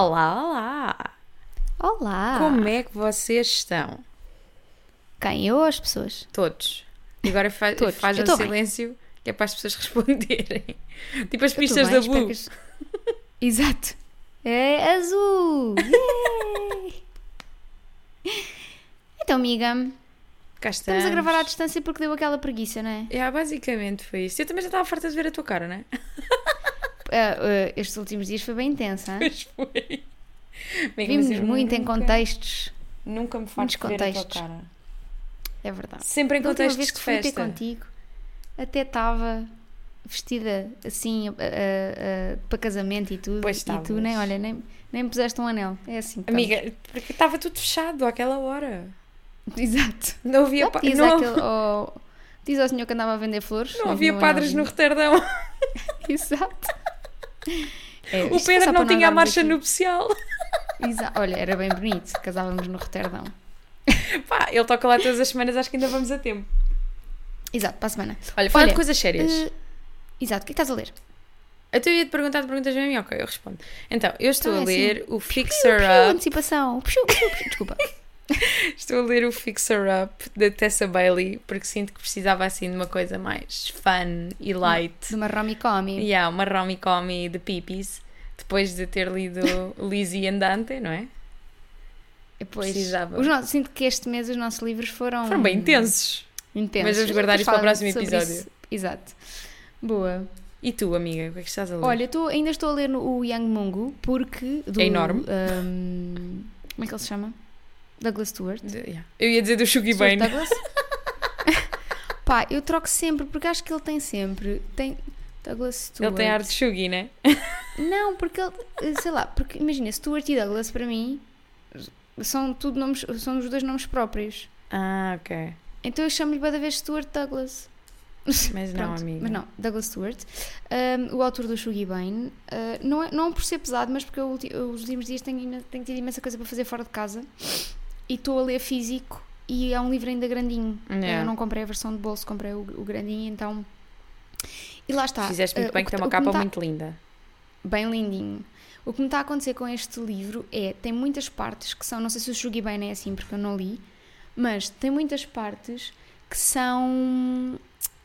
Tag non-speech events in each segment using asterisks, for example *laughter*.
Olá, olá! Olá! Como é que vocês estão? Quem? Eu ou as pessoas? Todos. E agora fa Todos. faz um tô bem. silêncio que é para as pessoas *laughs* responderem. Tipo as pistas bem, da Blue. que *laughs* Exato. É azul! Então, amiga, Cá estamos. estamos a gravar à distância porque deu aquela preguiça, não é? É, basicamente foi isso. Eu também já estava farta de ver a tua cara, não é? *laughs* Ah, ah, estes últimos dias foi bem intensa. hein? Pois foi. Vimos muito em nunca- contextos. Nunca me farto de ver a tua contextos. cara. É verdade. Sempre em Da contextos vez de que fui ter festa. contigo, até estava vestida assim ah, ah, para casamento e tudo. Pois e tu nem, olha, nem, nem me puseste um anel. É assim. que Amiga, porque estava tudo fechado àquela hora. *laughs* Exato. Não havia, Não pa- diz, não, aquele, *laughs* diz ao senhor que andava a vender flores. não havia padres no retardão. *laughs* Exato. *laughs* É, O Pedro não tinha a marcha aqui. nupcial. *laughs* Exa- Olha, era bem bonito. Casávamos no Roterdão. Pá, ele toca lá todas as semanas, acho que ainda vamos a tempo. Exato, para a semana. Olha, fala Olha, de coisas sérias. Eh, exato, o que é que estás a ler? Até eu ia te perguntar de perguntas a mim, ok, eu respondo. Então, eu estou Então a é assim. ler o Piu, Fixer piu, Up. antecipação. Piu, piu, piu. Desculpa. *laughs* *laughs* Estou a ler o Fixer Up da Tessa Bailey, porque sinto que precisava assim de uma coisa mais fun e light. De uma rom-com. E há uma rom-com de pipis, depois de ter lido *laughs* Lizzie Andante, não é? Depois, Precisava. os nossos- sinto que este mês os nossos livros foram... Foram bem intensos. intensos. Mas vamos guardar isto para o próximo episódio. isso. Exato. Boa. E tu, amiga, o que é que estás a ler? Olha, tô- ainda estou a ler o Young Mungo porque. Do, É enorme. ahm, como é que ele se chama? Douglas Stewart. De- yeah. Eu ia dizer do Stuart Bane. Douglas? *laughs* *laughs* Pá, eu troco sempre porque acho que ele tem sempre. Tem. Douglas Stewart. Ele tem ar de Shugi, né? *laughs* Não, porque ele. Sei lá, porque imagina, Stewart e Douglas para mim são tudo nomes. São os dois nomes próprios. Ah, ok. Então eu chamo-lhe cada vez Stuart Douglas. Mas não, amiga. Mas não, Douglas Stewart, um, o autor do Shuggy Bane, uh, não, é, não por ser pesado, mas porque eu, ulti- os últimos dias tenho, tenho tido imensa coisa para fazer fora de casa e estou a ler físico e é um livro ainda grandinho. Yeah. Eu não comprei a versão de bolso, comprei o, o grandinho, então. E lá está. Fizeste muito uh, bem o que tem uma capa tá- muito linda. Bem lindinho. O que me está a acontecer com este livro é, tem muitas partes que são, não sei se o Shuggy Bane é assim porque eu não li, mas tem muitas partes que são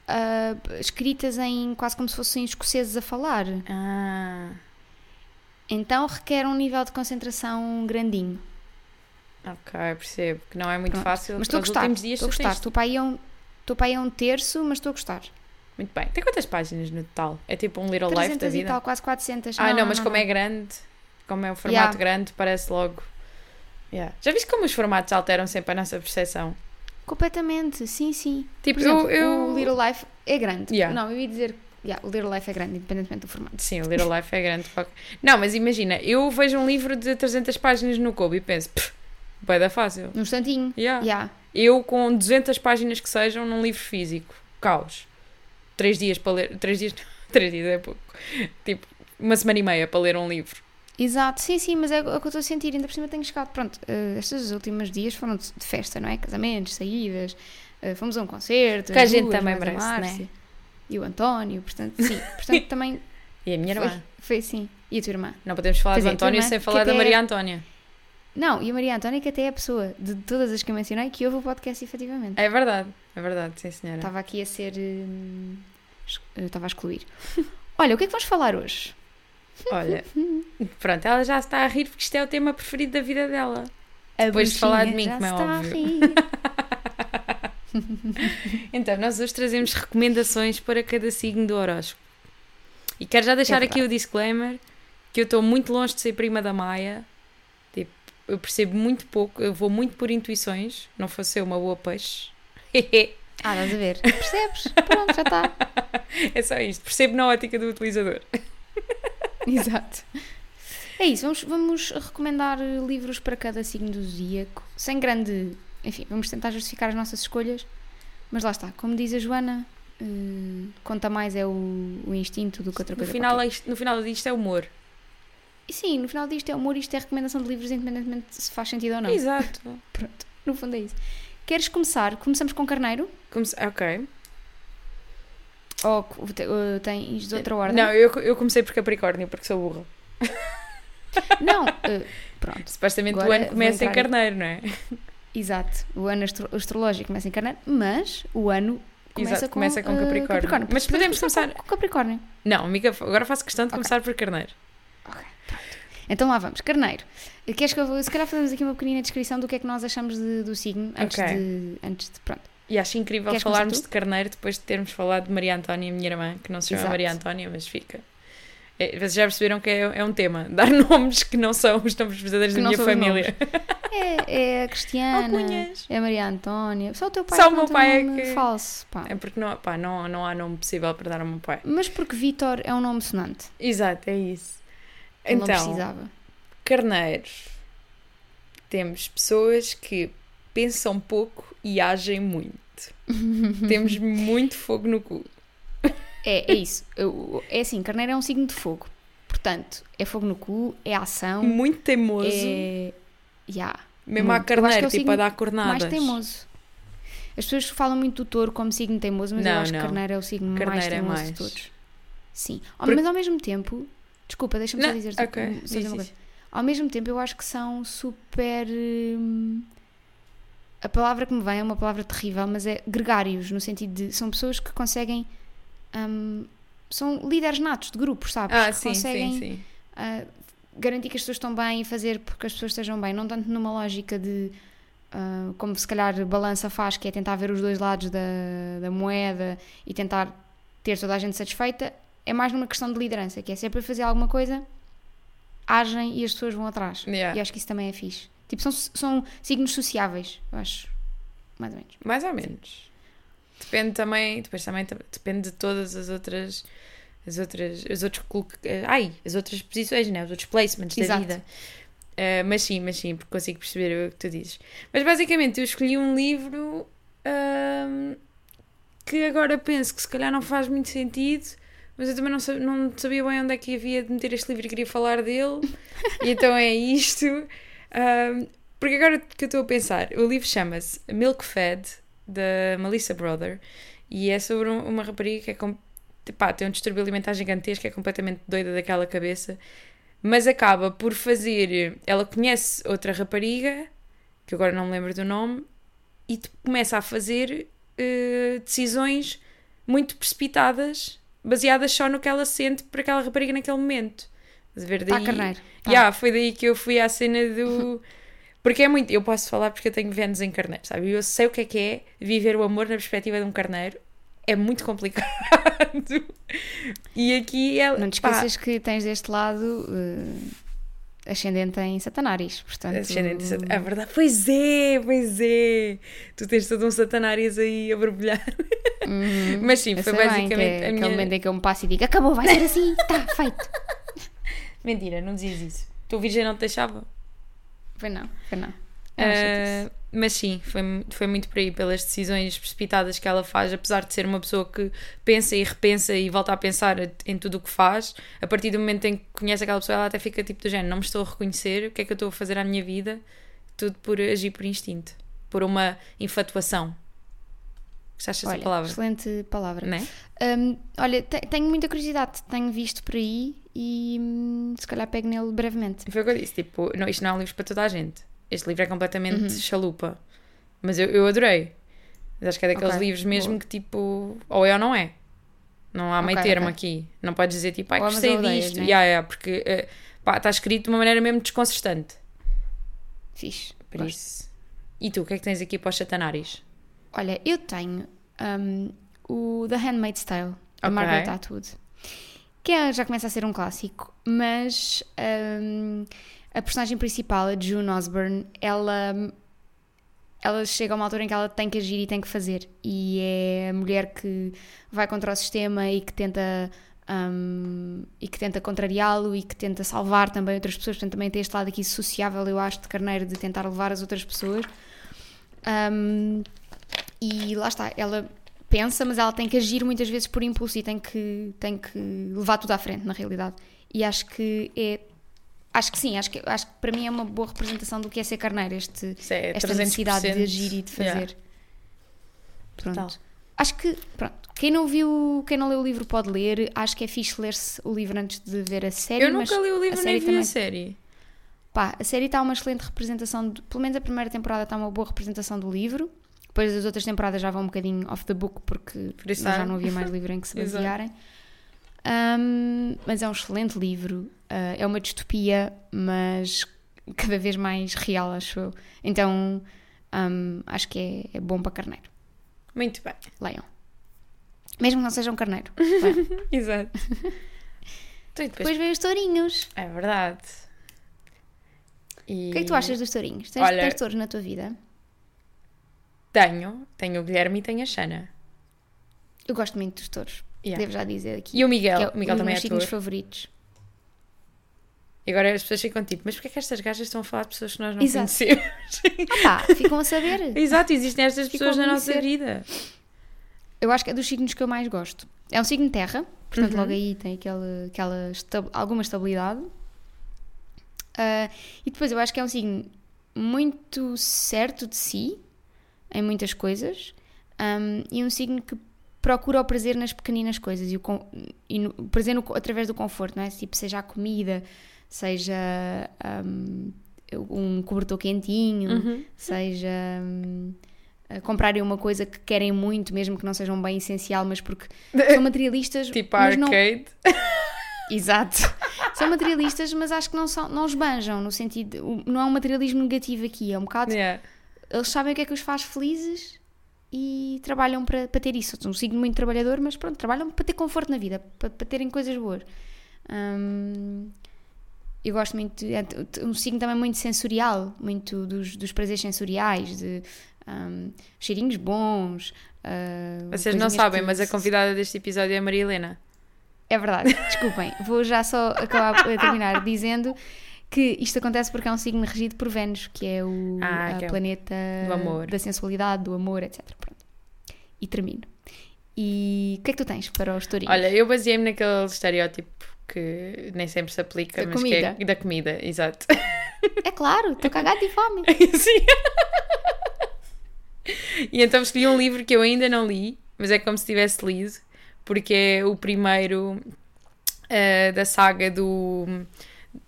ah, escritas em quase como se fossem escoceses a falar. Ah, Então requer um nível de concentração grandinho. Ok, percebo. Que não é muito Pronto. fácil. Mas estou a gostar. Estou a gostar. Estou para, aí um, estou para aí a um terço, mas estou a gostar. Muito bem. Tem quantas páginas no total? É tipo um Little Life da 300 e vida? tal, quase 400. Ah, não, mas como é grande, como é um formato Yeah. grande, parece logo. Yeah. Já viste como os formatos alteram sempre a nossa percepção? Completamente, sim, sim. Tipo, exemplo, eu, eu- o Little Life é grande. Yeah. Não, eu ia dizer. Yeah, o Little Life é grande, independentemente do formato. Sim, o Little Life é grande. *laughs* Não, mas imagina, eu vejo um livro de 300 páginas no Kobo e penso, "Pff, vai dar fácil. Num instantinho. Yeah. Yeah. Eu com 200 páginas que sejam num livro físico, caos. Três dias para ler. Três dias. *laughs* Três dias é pouco. Tipo, uma semana e meia para ler um livro. Exato, sim, sim, mas é o que eu estou a sentir. Ainda por cima tenho chegado. Pronto, eh, estes últimos dias foram de de festa, não é? Casamentos, saídas, eh, fomos a um concerto. Que a gente duas, também merece, Márcia E o António, portanto, sim. Portanto, *laughs* também E a minha foi, irmã. foi assim. E a tua irmã? Não podemos falar do é, António irmã, sem falar da Maria Antónia. Não, e a Maria Antónia, que até é a pessoa de todas as que eu mencionei que ouve o podcast efetivamente. É verdade, é verdade, sim senhora. Estava aqui a ser. hum, es- Estava a excluir. *laughs* Olha, o que é que vamos falar hoje? Olha, *laughs* pronto, ela já está a rir porque isto é o tema preferido da vida dela. A Depois de falar de mim, como é está a óbvio. rir. *laughs* Então, nós hoje trazemos recomendações para cada signo do horóscopo. E quero já deixar É aqui o disclaimer que eu estou muito longe de ser prima da Maia. Eu percebo muito pouco, eu vou muito por intuições. Não fosse eu uma boa peixe. Ah, estás a ver? Percebes? Pronto, já está. *laughs* é só isto. Percebo na ótica do utilizador. *laughs* Exato. É isso, vamos, vamos recomendar livros para cada signo do zodíaco, sem grande. Enfim, vamos tentar justificar as nossas escolhas, mas lá está, como diz a Joana, eh, conta mais é o, o instinto do que outra No coisa. final, qualquer. é isto- no final disto é humor. E sim, no final disto é humor, isto é recomendação de livros, independentemente se faz sentido ou não. Exato. *laughs* Pronto, no fundo é isso. Queres começar? Começamos com Carneiro? Comece- Ok. Ou eh, tens de outra ordem? Não, eu, eu comecei por Capricórnio, porque sou burra. *laughs* Não, uh, pronto. Supostamente Agora o ano começa em carneiro, não é? *laughs* Exato. O ano astro astrológico começa em carneiro, mas o ano começa Exato, com, começa com uh, Capricórnio. Mas podemos começar- com, com Capricórnio. Não, amiga, agora faço questão de Ok. começar por carneiro. Então lá vamos. Carneiro. Queres que eu, se calhar fazemos aqui uma pequenina descrição do que é que nós achamos de- do signo antes, Ok. de, antes de. Pronto. E acho incrível Queres falarmos de carneiro depois de termos falado de Maria Antónia, minha irmã, que não se chama Exato. Maria Antónia, mas fica. É, vocês já perceberam que é, é um tema. *laughs* Dar nomes que não são os nomes verdadeiros Que da minha família. *laughs* É, é a Cristiana. Alcunhas. É a Maria Antónia. Só o teu pai Só é o que meu pai é que- falso. Pá. É porque não, pá, não, não há nome possível para dar ao meu pai. Mas porque Vitor é um nome sonante. Exato, é isso. Ele não Então, precisava. carneiros. Temos pessoas que pensam pouco e agem muito. *laughs* Temos muito fogo no cu. É, é isso. Eu- É assim, carneiro é um signo de fogo. Portanto, é fogo no cu, é ação, Muito teimoso. é. Ya. mesmo muito. Eu acho que carneiro, é tipo a dar cornadas. mais teimoso. As pessoas falam muito do touro como signo teimoso, mas eu Não, acho não. que carneiro é o signo mais Carneiro é teimoso mais. de todos. Sim. Ao- Por- Mas ao mesmo tempo, desculpa, deixa-me só dizer ok, só diz dizer uma coisa. Ao mesmo tempo, eu acho que são super. hum, a palavra que me vem é uma palavra terrível, mas é gregários, no sentido de. São pessoas que conseguem. hum, são líderes natos de grupos, sabes? Ah, que sim, conseguem sim, sim. ah, garantir que as pessoas estão bem e fazer porque as pessoas estejam bem, não tanto numa lógica de ah, como se calhar balança faz, que é tentar ver os dois lados da, da moeda e tentar ter toda a gente satisfeita, é mais numa questão de liderança, que é sempre a fazer alguma coisa, agem e as pessoas vão atrás. Yeah. E acho que isso também é fixe. Tipo, são, são signos sociáveis, eu acho. Mais ou menos. Mais ou menos. Depende também, depois também depende de todas as outras as outras as outros ai, as outras posições, né? Os outros placements da Exato. vida. Eh, mas sim, mas sim, porque consigo perceber o que tu dizes. Mas basicamente eu escolhi um livro ahm, que agora penso que se calhar não faz muito sentido, mas eu também não, sa- não sabia bem onde é que havia de meter este livro e queria falar dele. e então é isto. Ahm, porque agora que eu estou a pensar, o livro chama-se Milk Fed, da Melissa Brother, e é sobre um- uma rapariga que é com- pá, tem um distúrbio alimentar gigantesco, é completamente doida daquela cabeça, mas acaba por fazer. Ela conhece outra rapariga, que agora não me lembro do nome, e começa a fazer eh, decisões muito precipitadas, baseadas só no que ela sente para aquela rapariga naquele momento. A ver? Daí- Tá carneiro. Tá. Yeah, foi daí que eu fui à cena do. *laughs* Porque é muito. Eu posso falar porque eu tenho Vênus em carneiro, sabe? Eu sei o que é que é viver o amor na perspectiva de um carneiro. É muito complicado. *laughs* E aqui ela. Não te pá, esqueças que tens deste lado eh, ascendente em Satanaris, portanto... Ascendente de Sat- É verdade. Pois é, pois é. Tu tens todo um satanários aí a borbulhar. Uhum. Mas sim, foi bem, basicamente que é a aquele minha. momento em que eu me passo e digo acabou, vai ser assim, está *laughs* feito. Mentira, não dizias isso. Tu virgem não te deixava? Foi não, foi não. É. Uh, mas sim, foi, foi muito por aí, pelas decisões precipitadas que ela faz, apesar de ser uma pessoa que pensa e repensa e volta a pensar em tudo o que faz, a partir do momento em que conhece aquela pessoa, ela até fica tipo do género, não me estou a reconhecer, o que é que eu estou a fazer à minha vida? Tudo por agir por instinto, por uma infatuação. Gostaste dessa Olha, palavra? excelente palavra. Não é? Hum, olha, te- tenho muita curiosidade, tenho visto por aí e hum, se calhar pego nele brevemente. Foi o que eu disse, tipo, não, isto não é um livro para toda a gente. Este livro é completamente Uhum. chalupa. Mas eu, eu adorei. Mas acho que é daqueles Ok, livros mesmo boa. que tipo, ou é ou não é. Não há meio Ok, termo ok. aqui. Não podes dizer tipo, ai, amas gostei disto. né? Yeah, yeah, porque eh, está escrito de uma maneira mesmo desconcertante. Fixe. Por gosto. isso. E tu, o que é que tens aqui para os satanários? Olha, eu tenho hum, o The Handmaid's Tale, da Ok. Margaret Atwood, que é- já começa a ser um clássico, mas hum, a personagem principal, a June Osborne, ela, ela chega a uma altura em que ela tem que agir e tem que fazer, e é a mulher que vai contra o sistema e que tenta. hum, e que tenta contrariá-lo e que tenta salvar também outras pessoas, portanto também tem este lado aqui sociável, eu acho, de carneiro, de tentar levar as outras pessoas. Hum, e lá está, ela pensa, mas ela tem que agir muitas vezes por impulso e tem que, tem que levar tudo à frente, na realidade. E acho que é. Acho que sim, acho que, acho que para mim é uma boa representação do que é ser carneiro, este, é esta 300%. necessidade de agir e de fazer. Yeah. Pronto. Total. Acho que, pronto, quem não viu, quem não leu o livro pode ler. Acho que é fixe ler-se o livro antes de ver a série. Eu nunca li o livro nem vi também- a série. Pá, a série está uma excelente representação, de, pelo menos a primeira temporada está uma boa representação do livro. Depois as outras temporadas já vão um bocadinho off the book porque Por já há- não havia mais *laughs* livro em que se basearem. Um, mas é um excelente livro, uh, é uma distopia, mas cada vez mais real, acho eu. Então um, acho que é, é bom para carneiro. Muito bem. Leiam. Mesmo que não sejam carneiro. *laughs* Leiam. Exato. *laughs* Então, depois... Depois vem os tourinhos. É verdade. E... O que é que tu achas dos tourinhos? Tens, Olha- tens touros na tua vida? Tenho. Tenho o Guilherme e tenho a Xana. Eu gosto muito dos touros. Yeah. Devo já dizer aqui. E o Miguel. é o Miguel um dos também é ator. favoritos. E agora as pessoas ficam tipo, mas porquê é que estas gajas estão a falar de pessoas que nós não Exato. conhecemos? *laughs* Ah pá, ficam a saber. Exato, existem estas Ficam pessoas na nossa vida. Eu acho que é dos signos que eu mais gosto. É um signo de terra, portanto Uhum. logo aí tem aquela esta- alguma estabilidade. Ah, e depois eu acho que é um signo muito certo de si, em muitas coisas, ahm, e um signo que procura o prazer nas pequeninas coisas e o, e no- o prazer no- através do conforto, não é? Tipo, seja a comida, seja ahm, um cobertor quentinho, Uhum. seja a comprarem uma coisa que querem muito, mesmo que não seja um bem essencial, mas porque *laughs* são materialistas. Tipo mas não... arcade. *laughs* Exato. São materialistas, mas acho que não, são, não esbanjam, no sentido. Não é um materialismo negativo aqui, é um bocado. Yeah. Eles sabem o que é que os faz felizes e trabalham para, para ter isso. São um signo muito trabalhador, mas pronto, trabalham para ter conforto na vida, para, para terem coisas boas. Hum, eu gosto muito, é um signo também muito sensorial, muito dos, dos prazeres sensoriais, de hum, cheirinhos bons. ah, Vocês não sabem, que mas a convidada deste episódio é a Maria Helena. é verdade, *laughs* desculpem. Vou já só acabar terminar dizendo que isto acontece porque é um signo regido por Vênus, que é o Ah, que é planeta do amor. da sensualidade, do amor, etc. Pronto. E termino. E o que é que tu tens para os tourinhos? Olha, eu baseei-me naquele estereótipo que nem sempre se aplica, Da mas que é comida. da comida, exato. É claro, estou cagada de fome. *laughs* Sim. e então escolhi um livro que eu ainda não li, mas é como se tivesse lido, porque é o primeiro eh, da saga do,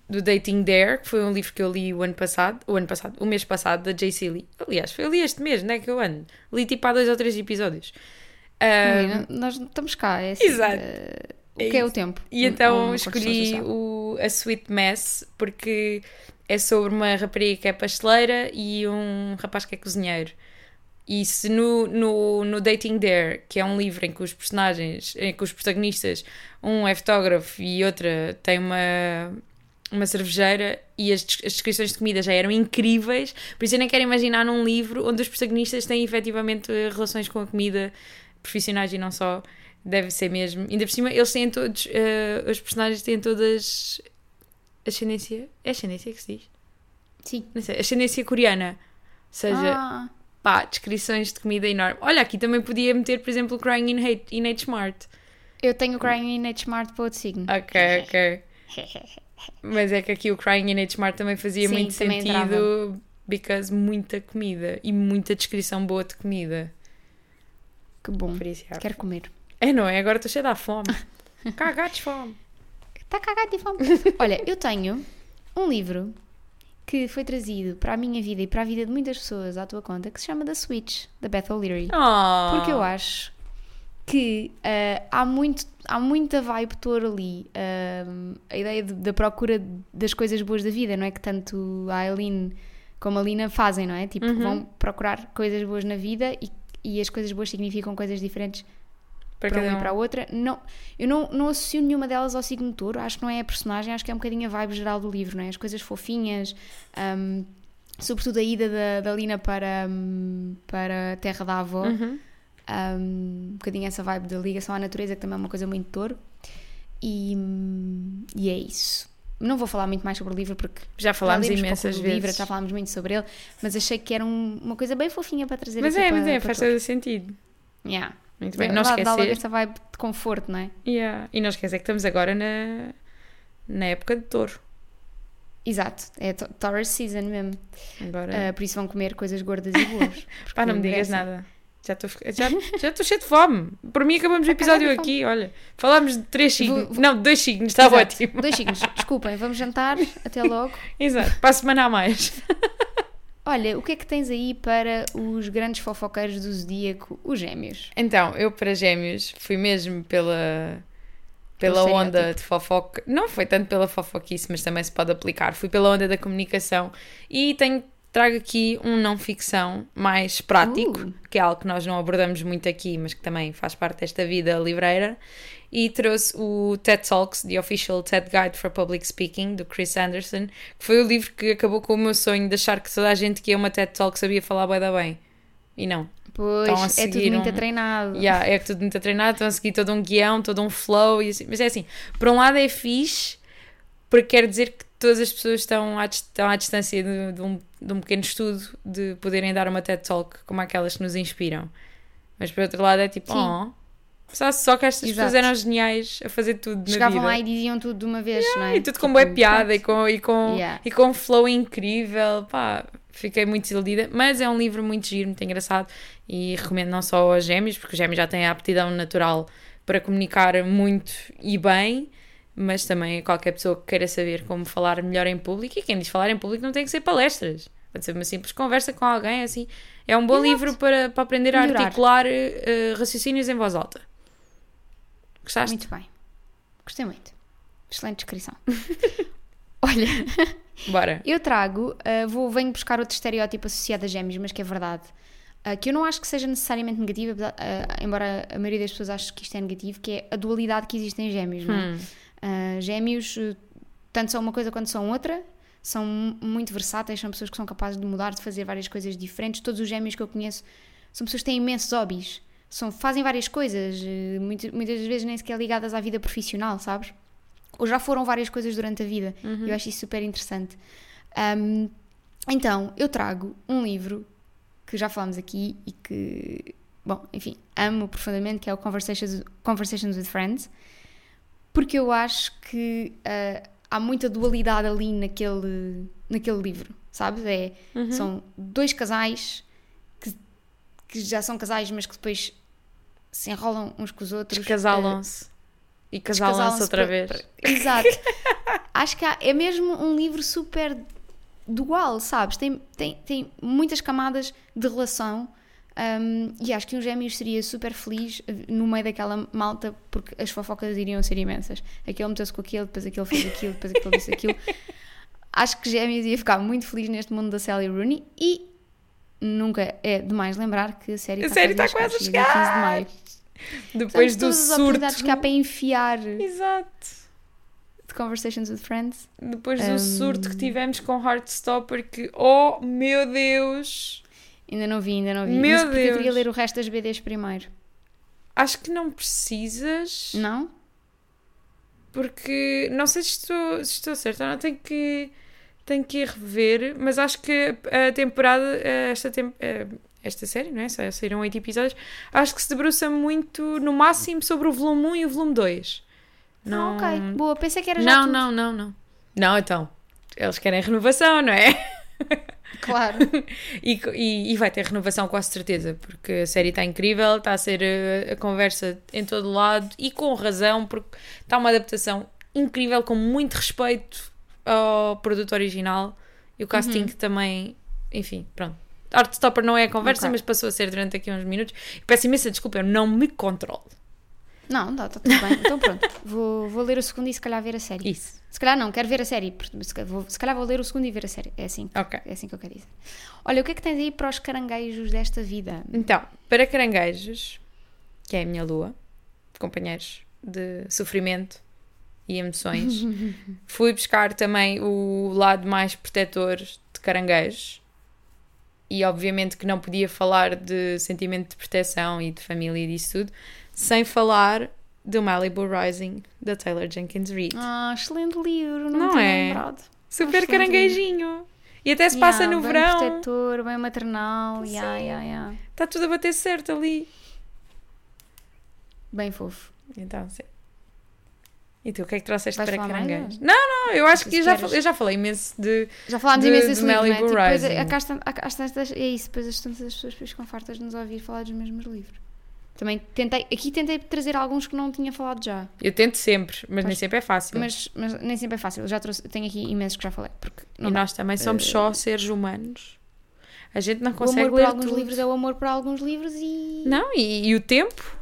do Dating Dare, que foi um livro que eu li o ano passado, o ano passado, o mês passado, da J.C. Lee. Aliás, foi eu li este mês, não é que eu ando? Li tipo há dois ou três episódios. Menina, Nós estamos cá, é assim, Exato. eh, o É que é o tempo? E então construção escolhi o, a Sweet Mess porque é sobre uma rapariga que é pasteleira e um rapaz que é cozinheiro. E se no, no, no Dating Dare, que é um livro em que os personagens, em que os protagonistas, um é fotógrafo e outra tem uma, uma cervejeira e as, as descrições de comida já eram incríveis, por isso eu nem quero imaginar num livro onde os protagonistas têm efetivamente relações com a comida profissionais e não só. Deve ser mesmo. Ainda por cima, eles têm todos, eh, os personagens têm todas ascendência. É ascendência que se diz? Sim. Não sei, ascendência coreana. Ou seja, Ah, pá, descrições de comida enorme. Olha, aqui também podia meter, por exemplo, Crying in Hate, in Hate Smart. eu tenho o Crying in H Smart para outro signo. Ok, *laughs* ok. Mas é que aqui o Crying in Hate Smart também fazia Sim, muito também sentido, because muita comida e muita descrição boa de comida. Que bom. Quero comer. É, não é? Agora estou cheia da fome. Cagados de fome. *laughs* Está cagado de fome. Olha, eu tenho um livro que foi trazido para a minha vida e para a vida de muitas pessoas à tua conta que se chama The Switch, da Beth O'Leary. Oh. Porque eu acho que ah, há, muito, há muita vibe tour ali. ah, a ideia de- da procura das coisas boas da vida, não é? Que tanto a Aileen como a Lina fazem, não é? Tipo, Uhum. vão procurar coisas boas na vida e, e as coisas boas significam coisas diferentes Para para uma um. e para a outra. Não, eu não, não associo nenhuma delas ao signo de touro, acho que não é a personagem, acho que é um bocadinho a vibe geral do livro, não é? As coisas fofinhas, hum, sobretudo a ida da, da Lina para, para a terra da avó, Uhum. hum, um bocadinho essa vibe da ligação à natureza, que também é uma coisa muito touro. E, e é isso. Não vou falar muito mais sobre o livro porque Já falámos já imensas do livro, vezes. já falámos muito sobre ele, mas achei que era um- uma coisa bem fofinha para trazer Mas é, para, mas é, faz todo sentido. Yeah. Muito bem, não Dá- dá logo esquecer. essa vibe de conforto, não é? Yeah. E não esquecer que estamos agora na, na época de touro. Exato, é Taurus season mesmo. Agora. Ah, por isso vão comer coisas gordas e boas. *laughs* Pá, não me digas merecem. nada. Já estou já, já cheio de fome. Por mim acabamos o episódio aqui, olha. Falámos de três Vou- signos. vou- Não, de dois signos, está Exato. ótimo. Dois signos. Desculpem, vamos jantar. *laughs* Até logo. Exato, para a semana a mais. *laughs* Olha, o que é que tens aí para os grandes fofoqueiros do zodíaco, os gêmeos? Então, eu para Gêmeos fui mesmo pela, pela onda de fofoca. Não foi tanto pela fofoquice, mas também se pode aplicar. Fui pela onda da comunicação e tenho, trago aqui um não ficção mais prático, Uh. que é algo que nós não abordamos muito aqui, mas que também faz parte desta vida livreira. E trouxe o TED Talks, The Official TED Guide for Public Speaking, do Chris Anderson, que foi o livro que acabou com o meu sonho de achar que toda a gente que ia uma TED Talk sabia falar bué da bem. E não. Pois, é tudo muito um- treinado. Yeah, é tudo muito treinado, estão a seguir todo um guião, todo um flow. Assim. Mas é assim, por um lado é fixe, porque quer dizer que todas as pessoas estão à, estão à distância de, de um, de um pequeno estudo de poderem dar uma TED Talk como aquelas que nos inspiram. Mas por outro lado é tipo, Sim. oh, só, só que estas pessoas Exato. eram geniais a fazer tudo na Chegavam vida. lá e diziam tudo de uma vez, não é? E tudo com Tipo, boa piada e com, e, com, Yeah. e com um flow incrível. Pá, fiquei muito desiludida. Mas é um livro muito giro, muito engraçado. E recomendo não só aos gêmeos, porque os gêmeos já têm a aptidão natural para comunicar muito e bem. Mas também a qualquer pessoa que queira saber como falar melhor em público. E quem diz falar em público não tem que ser palestras. Pode ser uma simples conversa com alguém, assim. É um bom Exato. livro para, para aprender a Melhorar. articular eh, raciocínios em voz alta. Gostaste? Muito bem. Gostei muito. Excelente descrição. *laughs* Olha, *laughs* Bora. eu trago, uh, vou, venho buscar outro estereótipo associado a gêmeos, mas que é verdade. Uh, que eu não acho que seja necessariamente negativo, apesar- uh, embora a maioria das pessoas ache que isto é negativo, que é a dualidade que existe em gêmeos. Não é? Uh, gêmeos, uh, tanto são uma coisa quanto são outra, são mu- muito versáteis, são pessoas que são capazes de mudar, de fazer várias coisas diferentes. Todos os gêmeos que eu conheço são pessoas que têm imensos hobbies, são, fazem várias coisas, uh, muitas, muitas vezes nem sequer ligadas à vida profissional, sabes? Ou já foram várias coisas durante a vida. Eu acho isso super interessante. Um, então, eu trago um livro que já falámos aqui e que, bom, enfim, amo profundamente, que é o Conversations, Conversations with Friends, porque eu acho que uh, há muita dualidade ali naquele, naquele livro, sabes? É, São dois casais que, que já são casais, mas que depois se enrolam uns com os outros. Descasalam-se. E casalam-se outra vez. Exato. *laughs* Acho que há- é mesmo um livro super dual, sabes? Tem, tem, tem muitas camadas de relação um, e acho que um gêmeos seria super feliz eh, no meio daquela malta porque as fofocas iriam ser imensas. Aquele meteu-se com aquele, depois aquele fez aquilo, depois aquele disse aquilo. *laughs* Acho que gêmeos ia ficar muito feliz neste mundo da Sally Rooney e nunca é demais lembrar que a série A está série quase está quase a chega dia 15 de chegar. maio. Depois Portanto, do todas as oportunidades surto. que há para enfiar Exato. de Conversations with Friends. Depois do Um, surto que tivemos com Heartstopper, que, oh meu Deus! Ainda não vi, ainda não vi. Meu Mas porque eu queria ler o resto das BDs primeiro. Acho que não precisas, Não? porque não sei se estou, se estou certa, não tenho que, tenho que ir rever, mas acho que a temporada, esta, tem, esta série, não é? Saíram oito episódios, acho que se debruça muito, no máximo, sobre o volume 1 e o volume 2. Não. Ah, ok. Boa, pensei que era já Não, tudo. não, não, não. Não, então. Eles querem renovação, não é? *laughs* Claro. *laughs* E, e, e vai ter renovação com certeza, porque a série está incrível, está a ser eh, a, conversa em todo lado e com razão, porque está uma adaptação incrível, com muito respeito ao produto original e o casting Uhum. também, enfim, pronto. Heartstopper não é a conversa, Ok. mas passou a ser durante aqui uns minutos. Peço imensa desculpa, eu não me controlo. Não, está tá tudo bem. Então pronto. Vou, vou ler o segundo e se calhar ver a série. Isso, Se calhar não, quero ver a série. Se calhar, vou, se calhar vou ler o segundo e ver a série. É assim. ok. É assim que eu quero dizer. Olha, o que é que tens aí para os caranguejos desta vida? Então, para caranguejos, que é a minha lua, companheiros de sofrimento e emoções, *laughs* fui buscar também o lado mais protetor de caranguejos. E obviamente que não podia falar de sentimento de proteção e de família e disso tudo, sem falar do Malibu Rising, da Taylor Jenkins Reid. Ah, excelente livro. Não, Não é? lembrado. Super excelente caranguejinho! E até se passa Yeah, no bem verão. protetor, bem maternal. Yeah, Sim. yeah, yeah. Está tudo a bater certo ali. Bem fofo. Então, sim. E tu, o que é que trouxeste Vais para caranguejos? Não, não, eu acho que eu já, eu já falei imenso de. Já falámos De- imenso de desse livro, não é? Malibu Tipo, depois, Rising. a- está- a- cá está- é isso, depois as tantas as pessoas depois ficam fartas de nos ouvir falar dos mesmos livros. Também tentei, aqui tentei trazer alguns que não tinha falado já, Eu tento sempre, mas nem Pois. sempre é fácil. mas, mas nem sempre é fácil. Eu já trouxe, tenho aqui imensos que já falei, porque não e dá. nós também somos só seres humanos. A gente não O consegue amor por ler alguns tudo. livros é o amor por alguns livros e, Não, e, e o tempo,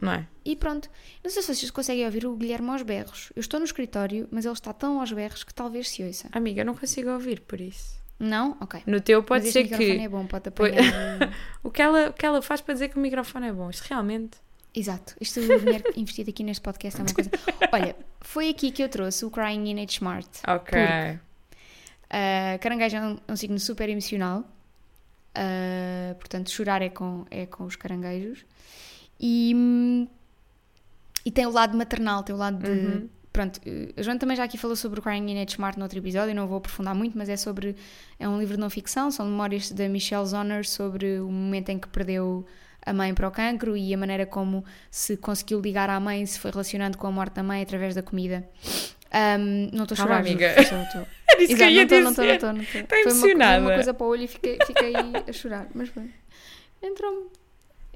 não é? e pronto. Não sei se vocês conseguem ouvir o Guilherme aos berros. Eu estou no escritório, mas ele está tão aos berros que talvez se ouça. Amiga, eu não consigo ouvir por isso. Não? Ok. No teu pode ser este microfone que é bom, pode apanhar. *laughs* o que ela, o que ela faz para dizer que o microfone é bom. Isto realmente. Exato. Isto o dinheiro *laughs* investido aqui neste podcast é uma coisa. *laughs* Olha, foi aqui que eu trouxe o Crying in H Smart. Ok. Uh, caranguejo é um, é um signo super emocional. Uh, portanto, chorar é com, é com os caranguejos. E, hum, e tem o lado maternal, tem o lado de. Uhum. Pronto, uh, a Joana também já aqui falou sobre o Crying in H Smart no outro episódio, não vou aprofundar muito, mas é sobre. É um livro de não ficção, são memórias da Michelle Zonner sobre o momento em que perdeu a mãe para o cancro e a maneira como se conseguiu ligar à mãe, se foi relacionando com a morte da mãe através da comida. Um, não estou a chorar, amiga. *laughs* Era isso que eu Exato, ia não estou, não estou, não estou, não estou. Estou Foi uma, foi emocionada. uma coisa para o olho e fiquei, fiquei a chorar. Mas pronto. Entrou-me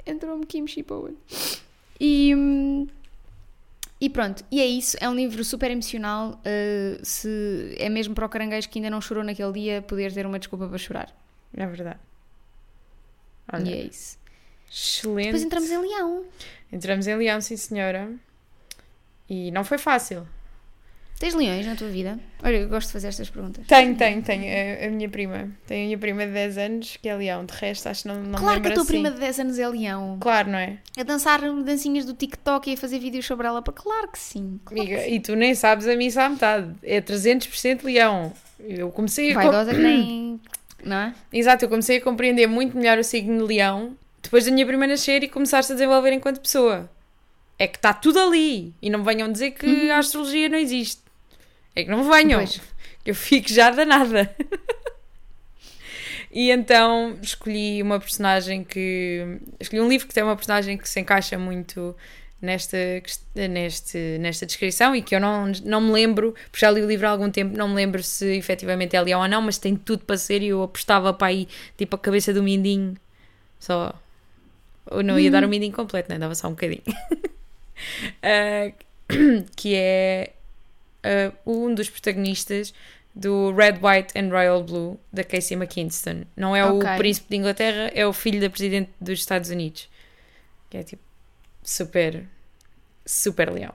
entrou-me kimchi para o olho. E, hum, e pronto, e é isso. É um livro super emocional. uh, se é mesmo para o caranguejo que ainda não chorou naquele dia, poder ter uma desculpa para chorar. É verdade. Olha, E é isso. excelente. Depois entramos em Leão. Entramos em Leão, sim senhora. E não foi fácil. Tens leões na tua vida? Olha, eu gosto de fazer estas perguntas. Tenho, tenho, tenho. A, a minha prima. Tenho a minha prima de 10 anos, que é Leão. De resto, acho que não, não claro que a tua assim. prima de 10 anos é leão. Claro, não é? A dançar dancinhas do TikTok e a fazer vídeos sobre ela. Claro que sim. Claro que Amiga, sim. e tu nem sabes a mim à metade. É 300% Leão. Eu comecei a... com- Vaidosa que nem. Não é? Exato, eu comecei a compreender muito melhor o signo de Leão depois da minha prima nascer e começaste a desenvolver enquanto pessoa. É que está tudo ali. E não venham dizer que a astrologia não existe. É que não venham. Pois. Eu fico já danada. e então escolhi uma personagem que. Escolhi um livro que tem uma personagem que se encaixa muito nesta, neste, nesta descrição e que eu não, não me lembro, porque já li o livro há algum tempo, não me lembro se efetivamente é leão ou não, mas tem tudo para ser e eu apostava para aí, tipo a cabeça do mindinho, só. Ou não ia dar o mindinho completo, né? dava só um bocadinho. *laughs* Ah, que é ah, um dos protagonistas do Red, White and Royal Blue da Casey McKinston. Não é Ok. o príncipe de Inglaterra, é o filho da presidente dos Estados Unidos. Que é tipo super, super leão.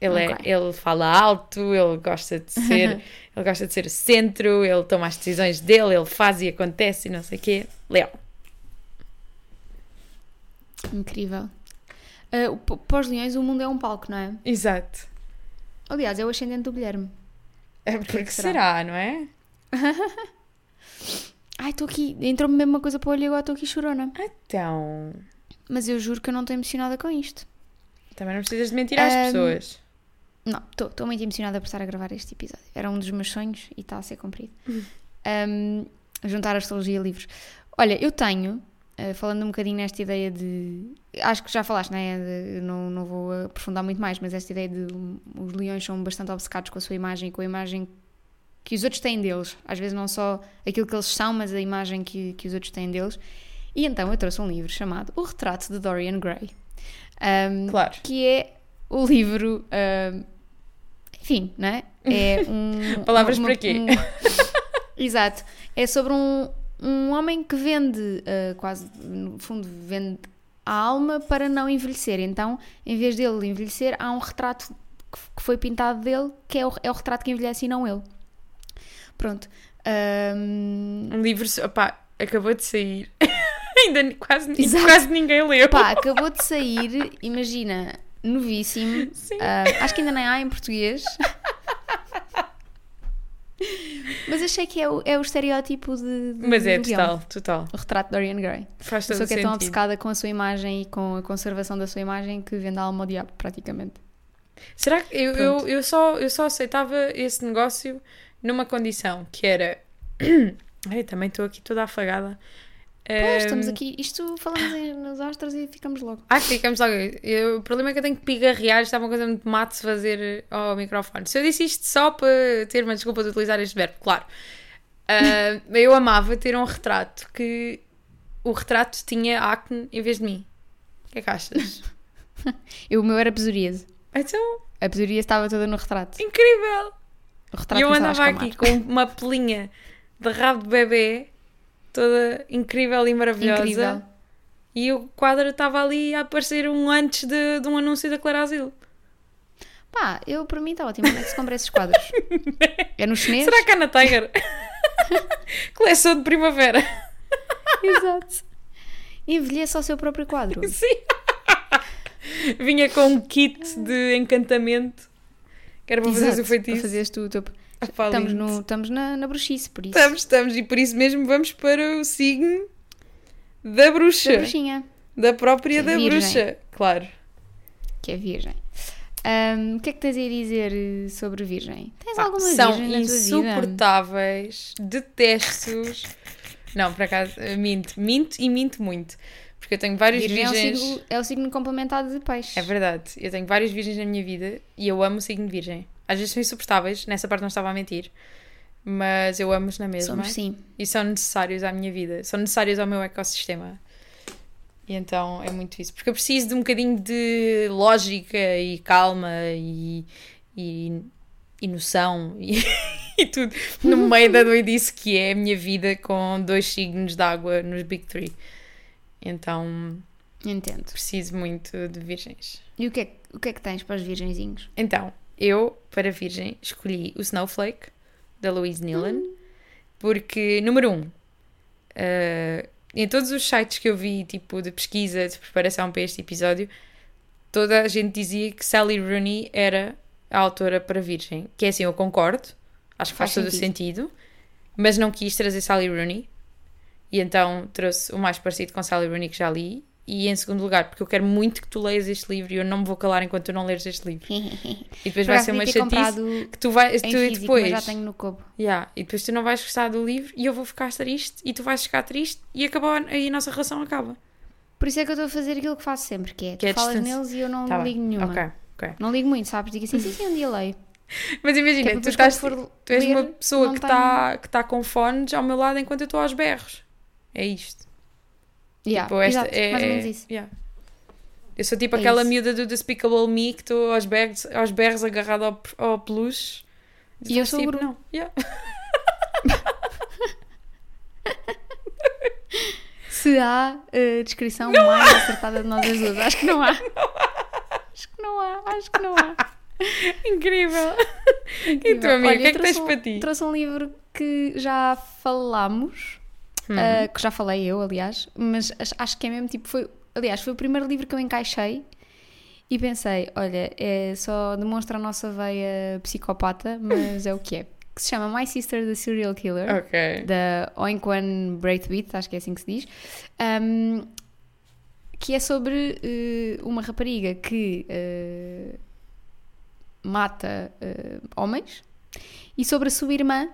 Ele, Ok. é, ele fala alto, ele gosta de ser, *laughs* ele gosta de ser o centro, ele toma as decisões dele, ele faz e acontece e não sei o quê. Leão. Incrível. P- para os leões, o mundo é um palco, não é? Exato. Aliás, é o ascendente do Guilherme. É que porque será? será, não é? *laughs* Ai, estou aqui. Entrou-me mesmo uma coisa para o olho e agora estou aqui chorona. Então, Mas eu juro que eu não estou emocionada com isto. também não precisas de mentir às Ahm, pessoas. Não, estou muito emocionada por estar a gravar este episódio. Era um dos meus sonhos e está a ser cumprido. Uhum. Um, juntar astrologia a livros. Olha, eu tenho, falando um bocadinho nesta ideia de. Acho que já falaste, não é? De- não, não vou aprofundar muito mais, mas esta ideia de um, os leões são bastante obcecados com a sua imagem e com a imagem que os outros têm deles. Às vezes não só aquilo que eles são, mas a imagem que, que os outros têm deles. E então eu trouxe um livro chamado O Retrato de Dorian Gray. Um, Claro. que é o livro. ahm, enfim, não é? É *laughs* um. Palavras uma- para quê? um- *laughs* exato. É sobre um, um homem que vende, ah, quase, no fundo, vende a alma para não envelhecer. Então, em vez dele envelhecer, há um retrato que foi pintado dele, que é o, é o retrato que envelhece e não ele. Pronto. Ahm, Um livro, opá, acabou de sair. *laughs* Ainda quase, quase ninguém leu. Pá, acabou de sair, imagina, novíssimo. Sim. Ah, acho que ainda nem há em português. Mas achei que é o, é o estereótipo de. de Mas é total, total. O retrato de Dorian Gray. Faz A todo pessoa que é tão obcecada com a sua imagem e com a conservação da sua imagem que vende a alma ao diabo, praticamente. Será que eu, eu, eu, só, eu só aceitava esse negócio numa condição que era. *clears throat* Ai, também estou aqui toda afagada. Pois, estamos aqui, isto falamos em- nos astros e ficamos logo. Ah, ficamos logo. Eu- o problema é que eu tenho que pigarrear. Isto é uma coisa muito mate de fazer ao microfone. Se eu disse isto só para ter uma desculpa de utilizar este verbo, claro. Ah, eu amava ter um retrato que o retrato tinha acne em vez de mim. O que é que achas? *laughs* Eu, o meu era psoríase. Então, A psoríase estava toda no retrato. incrível! O retrato E eu andava aqui com uma pelinha de rabo de bebê, toda incrível e maravilhosa. Incrível. E o quadro estava ali a aparecer um antes de, de um anúncio da Clara Asilo. Pá, eu para mim está ótimo. Onde é que se compra esses quadros? *laughs* É no chinês? Será que há na Tiger? *laughs* Coleção de primavera. Exato. Envelheça ao seu próprio quadro. *laughs* Sim. Vinha com um kit de encantamento. Que era para fazer o feitiço. Para fazeres tu o teu... Ah, Estamos, no, estamos na, na bruxice, por isso. Estamos, estamos. E por isso mesmo vamos para o signo da bruxa. Da bruxinha, Da própria é da virgem. bruxa. Claro. que é virgem. Ahm, o que é que tens a dizer eh, sobre virgem? Tens Pá, alguma são insuportáveis, detesto-os. Não, por acaso, eh, minto. Minto e minto muito. Porque eu tenho vários Virgem é o, virgens. signo, é o signo complementado de peixe. É verdade. Eu tenho várias virgens na minha vida e eu amo o signo de virgem. Às vezes são insuportáveis, nessa parte não estava a mentir. Mas eu amo-os na mesma. Somos sim. E são necessários à minha vida. São necessários ao meu ecossistema. E então é muito isso. Porque eu preciso de um bocadinho de lógica e calma e, e, e noção e, *laughs* e tudo no meio da doidice que é a minha vida com dois signos de água nos Big Three. Então Entendo. preciso muito de virgens. E o que, é, o que é que tens para os virgenzinhos? Então, eu, para Virgem, escolhi o Snowflake, da Louise Nealon, porque, número um, eh, em todos os sites que eu vi, tipo, de pesquisa, de preparação para este episódio, toda a gente dizia que Sally Rooney era a autora para Virgem. Que é assim, eu concordo, acho que faz, Faz todo o sentido, mas não quis trazer Sally Rooney, e então trouxe o mais parecido com Sally Rooney que já li, e em segundo lugar, porque eu quero muito que tu leias este livro e eu não me vou calar enquanto tu não leres este livro. *laughs* E depois vai ser uma chatice que tu vais, tu físico, depois, já tenho no cobo. Yeah, e depois tu não vais gostar do livro e eu vou ficar triste e tu vais ficar triste e acabou aí a nossa relação acaba. Por isso é que eu estou a fazer aquilo que faço sempre, que é, Que é tu falas distância. neles e eu não Tá ligo bem. nenhuma. Ok, ok. Não ligo muito, sabes? Digo assim, sim, sim, um dia leio. *laughs* Mas é imagina, para tu, estás, tu és uma pessoa que está tá com fones ao meu lado enquanto eu estou aos berros. É isto. Yeah, Tipo, esta exato, é, mais ou é- menos isso. yeah. Eu sou tipo É aquela isso. miúda do Despicable Me que estou aos berros, aos berros agarrada ao, ao peluche. E eu sou o tipo, Bruno. não. Yeah. *laughs* Se há eh, descrição mais acertada de nós as duas, acho que *laughs* não há. Acho que não há, acho que não há. Incrível. E tu, amiga, o que é que tens um- para ti? Trouxe um livro que já falámos, Hum. uh, que já falei eu, aliás, mas ach- acho que é mesmo tipo, foi, aliás, foi o primeiro livro que eu encaixei e pensei, olha, é só demonstra a nossa veia psicopata, mas é o que é. *laughs* Que se chama My Sister the Serial Killer, Ok. da Oinquan Braithwaite, acho que é assim que se diz, um, que é sobre eh, uma rapariga que eh, mata eh, homens e sobre a sua irmã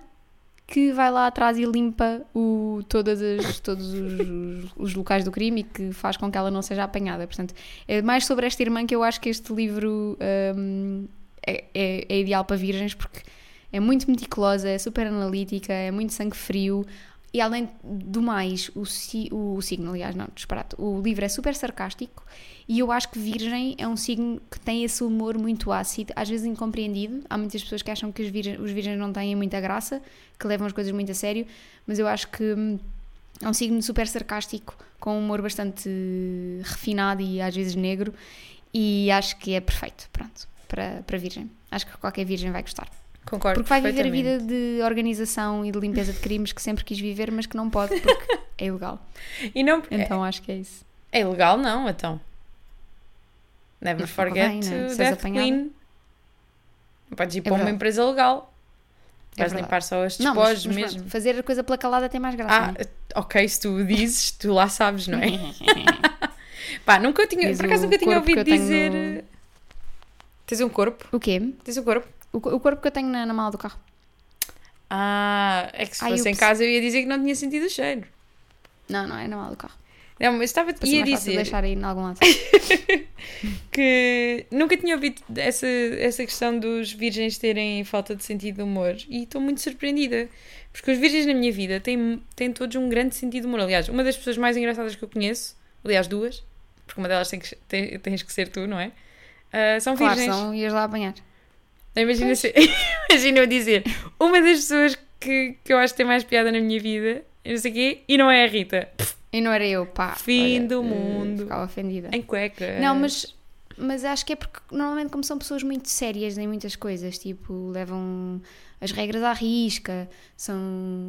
que vai lá atrás e limpa o, todas as- todos os, os- locais do crime e que faz com que ela não seja apanhada. Portanto, é mais sobre esta irmã que eu acho que este livro hum, é, é- é ideal para virgens porque é muito meticulosa, é super analítica, é muito sangue frio e além do mais, o, si- o, o signo, aliás, não, disparate, o livro é super sarcástico e eu acho que Virgem é um signo que tem esse humor muito ácido, às vezes incompreendido. Há muitas pessoas que acham que os virgens, os virgens não têm muita graça, que levam as coisas muito a sério, mas eu acho que hum, é um signo super sarcástico, com um humor bastante refinado e às vezes negro, e acho que é perfeito, pronto, para, para Virgem. Acho que qualquer Virgem vai gostar. Concordo. Porque vai viver a vida de organização e de limpeza de crimes que sempre quis viver, mas que não pode porque *laughs* é ilegal. E não, Então acho que é isso. é, é ilegal, não, então. Never Não, forget bem, né? to death clean. Não podes ir É para uma empresa legal. É Vais verdade. limpar só mas, despojos mesmo. pronto, fazer a coisa pela calada tem mais graça. Ah, não é? ok, se tu dizes, tu lá sabes, não é? *laughs* Pá, nunca tinha, Diz por acaso nunca tinha ouvido eu tenho dizer. no- Tens um corpo? O quê? Tens um corpo? O, co- o corpo que eu tenho na, na mala do carro. Ah, é que se Ai, fosse em ups. casa eu ia dizer que não tinha sentido o cheiro. Não, não é na mala do carro. Não, mas estava Para ia mais fácil dizer deixar aí em algum lado. *laughs* que nunca tinha ouvido essa, essa questão dos virgens terem falta de sentido de humor e estou muito surpreendida. Porque os virgens na minha vida têm, têm todos um grande sentido de humor. Aliás, uma das pessoas mais engraçadas que eu conheço, aliás, duas, porque uma delas tem que, tem- tens que ser tu, não é? Ah, são claro, virgens. senão ias lá apanhar. Imagina, se, *laughs* imagina eu dizer uma das pessoas que, que eu acho que tem mais piada na minha vida, eu não sei quê, e não é a Rita. E não era eu, pá. Fim olha, do eh, mundo. Ficava ofendida. Em cueca. Não, mas, mas acho que é porque normalmente como são pessoas muito sérias em muitas coisas, tipo, levam as regras à risca, são,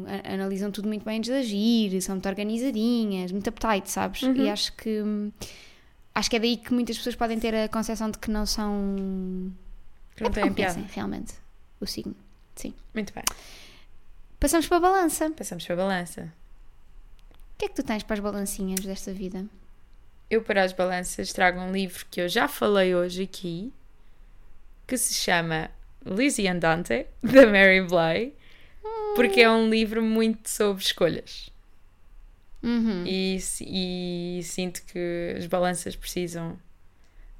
a- analisam tudo muito bem antes de agir, são muito organizadinhas, muito uptight, sabes? Uhum. E acho que acho que é daí que muitas pessoas podem ter a concepção de que não são Que não é têm piada. conhecem realmente o signo. Muito bem. Passamos para a balança. Passamos para a balança. O que é que tu tens para as balancinhas desta vida? Eu, para as balanças, trago um livro que eu já falei hoje aqui, que se chama Lizzie Andante, *laughs* da Mary Bly, porque é um livro muito sobre escolhas. Uhum. E, e sinto que as balanças precisam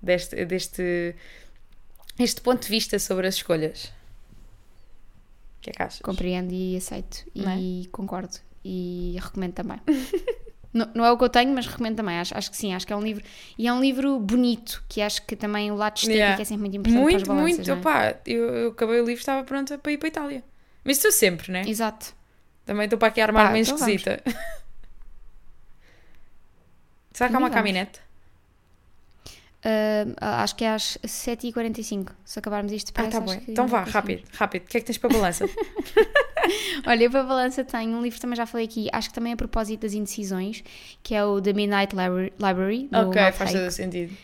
deste, deste este ponto de vista sobre as escolhas. O que é que achas? Compreendo e aceito. Não é? E concordo. E recomendo também. *laughs* não, não é o que eu tenho, mas recomendo também. Acho, acho que sim, acho que é um livro. E é um livro bonito, que acho que também o lado estético Yeah. é sempre muito importante Muito, para as muito. é? Opá, eu, eu acabei o livro e estava pronta para ir para a Itália. Mas estou sempre, né? Exato. Também estou para aqui a armar Pá, meio então esquisita. *laughs* Será que há uma Vamos. caminhonete? Ah, acho que é às 7h45. Se acabarmos isto Ah, depressa. tá que Então vá, rápido, rápido. O que é que tens para a balança? *laughs* Olha, eu para a balança tenho um livro também já falei aqui, acho que também a propósito das indecisões, que é o The Midnight Libra- Library. do ok, faz todo sentido.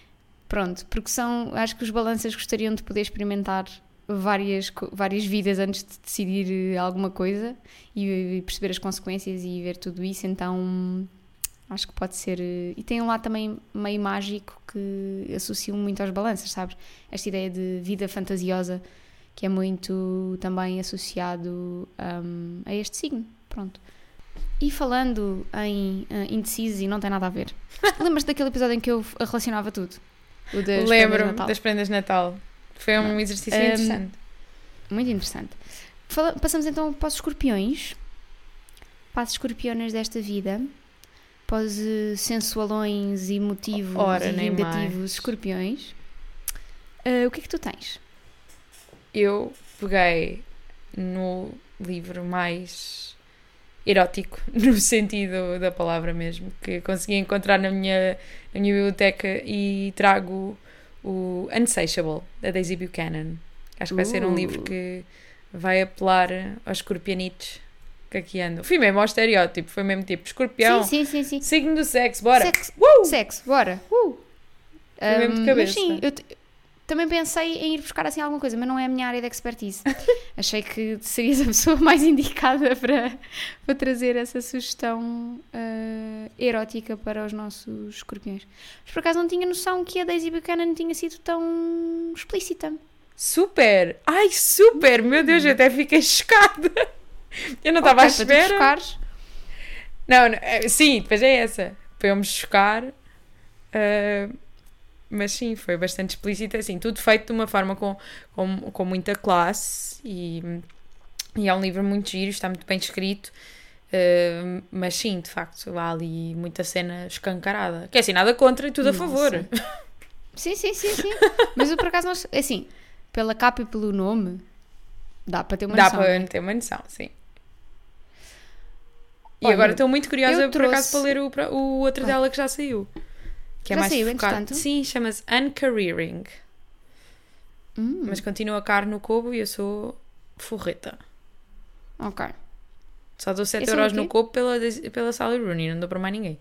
Pronto, porque são, acho que os balanças gostariam de poder experimentar várias, várias vidas antes de decidir eh, alguma coisa e, e perceber as consequências e ver tudo isso, então acho que pode ser. eh, E tem um lado também meio mágico que associo muito aos balanças, sabes? Esta ideia de vida fantasiosa que é muito também associado hum, a este signo. Pronto. E falando em uh, indecisos e não tem nada a ver, *laughs* lembras-te daquele episódio em que eu relacionava tudo? O das prendas Lembro-me Natal? das prendas de Natal. Foi um Não. exercício Um, interessante. Muito interessante. Fala- passamos então para os escorpiões, para as escorpionas desta vida, os eh, sensualões, emotivos Ora, e vingativos mais. escorpiões. Eh, o que é que tu tens? Eu peguei no livro mais erótico, *laughs* no sentido da palavra mesmo, que consegui encontrar na minha, na minha biblioteca e trago o Unsatiable, da Daisy Buchanan. Acho que vai ser um Uh. livro que vai apelar aos escorpianitos que aqui andam. Fui mesmo ao estereótipo, foi mesmo tipo escorpião, Sim, sim, sim, sim. signo do sexo, bora! Sexo, Uh! sexo, bora. Uh. Foi mesmo de cabeça. Mas sim, eu também pensei em ir buscar assim alguma coisa, mas não é a minha área de expertise. *laughs* Achei que serias a pessoa mais *laughs* indicada para, para trazer essa sugestão ah, erótica para os nossos escorpiões. Mas por acaso não tinha noção que a Daisy Buchanan tinha sido tão explícita. Super! Ai, super! Meu Deus, eu até fiquei chocada! Eu não estava à Ok, para tu espera. chocares, Não, não, é, sim, depois é essa. Para eu me chocar. ah, mas sim, foi bastante explícita. Assim, tudo feito de uma forma com, com, com muita classe. E, e é um livro muito giro, está muito bem escrito. ah, mas sim, de facto, há ali muita cena escancarada. Que é assim, nada contra e tudo a Nossa. favor. *laughs* Sim, sim, sim, sim. Mas eu por acaso não. Assim, pela capa e pelo nome, dá para ter uma Dá noção. para não é? ter uma noção, sim. E Olha, agora estou muito curiosa eu por acaso trouxe- para ler o, o outro Ah. dela que já saiu. Que é Já mais saiu, focado. entretanto? Sim, chama-se Uncareering. Hum, Mas continua caro no Kobo e eu sou forreta. ok. Só dou 7 É sobre euros o no? Kobo pela, pela Sally Rooney, não dou para mais ninguém.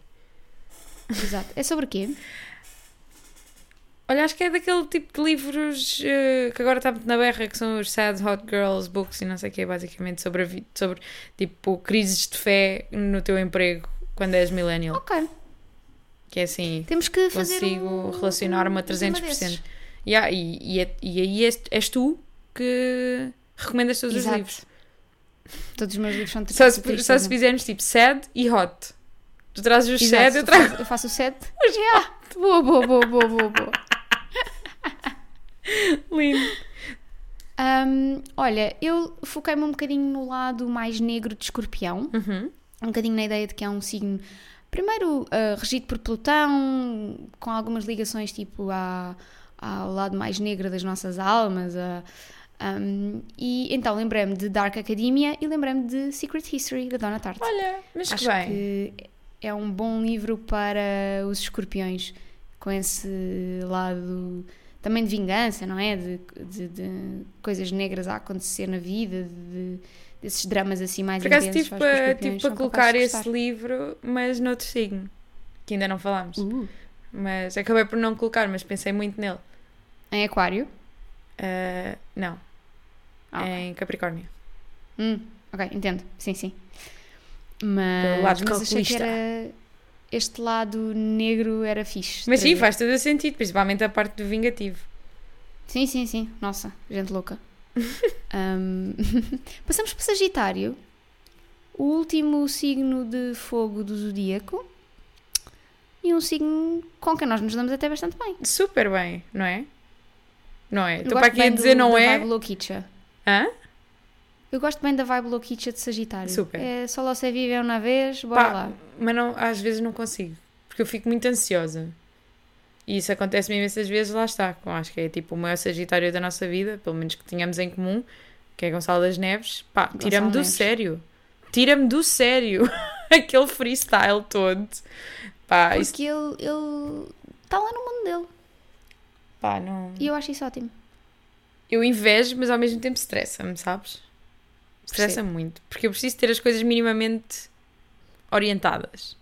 Exato. É sobre o quê? *laughs* Olha, acho que é daquele tipo de livros eh, que agora está muito na berra, que são os Sad Hot Girls Books e não sei o que, basicamente sobre, a vi- sobre tipo crises de fé no teu emprego quando és millennial. Ok. Que é assim, Temos que consigo um, relacionar-me a um tema 300%. desses. Yeah, e, e, é- e aí és, és tu que recomendas todos Exato. os livros. Todos os meus livros são Só se, tristes, só se não? fizermos tipo sad e hot. Tu trazes os Exato, sete, eu trago Eu faço o 7. *laughs* Yeah. Boa, boa, boa, boa, boa, boa. *laughs* lindo. Ahm, olha, eu foquei-me um bocadinho no lado mais negro de escorpião. Uhum. um bocadinho na ideia de que é um signo, primeiro, ah, regido por Plutão, com algumas ligações tipo à, ao lado mais negro das nossas almas. a- um, e então lembrei-me de Dark Academia e lembrei-me de Secret History, da Donna Tartt. Olha, mas que Acho bem. que é um bom livro para os escorpiões, com esse lado também de vingança, não é? De, de- de coisas negras a acontecer na vida, de, desses dramas assim mais Por acaso intensos. que os para, tive colocar esse livro, mas noutro signo, que ainda não falámos. Uh, Mas acabei por não colocar, mas pensei muito nele. em Aquário? Ah, não, Ah, em Capricórnio. Hum, ok, entendo. Sim, sim. Mas, lado mas achei que calculista. era. Este lado negro era fixe. Mas sim, trazer. faz todo o sentido, principalmente a parte do vingativo. Sim, sim, sim. Nossa, gente louca. *laughs* Ahm, *laughs* Passamos para Sagitário. O último signo de fogo do zodíaco. E um signo com quem nós nos damos até bastante bem. Super bem, não é? Não é? Estou para aqui a dizer do- não da é? Hã? Eu gosto bem da vibe louquicha de Sagitário. Super. É só você vive uma vez, bora Pá, lá. Mas não, às vezes não consigo, porque eu fico muito ansiosa. E isso acontece-me imensas vezes, lá está. Acho que é tipo o maior Sagitário da nossa vida, pelo menos que tínhamos em comum, que é Gonçalo das Neves. Pá, tira-me do sério. Tira-me do sério. *laughs* Aquele freestyle todo. Pá, isso, Porque ele ele está lá no mundo dele. pá, não. E eu acho isso ótimo. Eu invejo, mas ao mesmo tempo estressa-me, sabes? Estressa-me muito. Porque eu preciso ter as coisas minimamente orientadas.